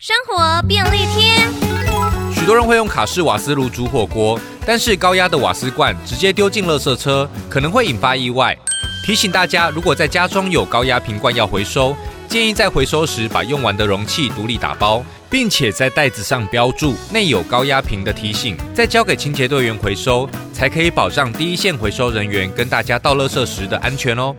生活便利贴。许多人会用卡式瓦斯炉煮火锅，但是高压的瓦斯罐直接丢进垃圾车，可能会引发意外。提醒大家，如果在家中有高压瓶罐要回收，建议在回收时把用完的容器独立打包，并且在袋子上标注“内有高压瓶”的提醒。再交给清洁队员回收，才可以保障第一线回收人员跟大家倒垃圾时的安全哦。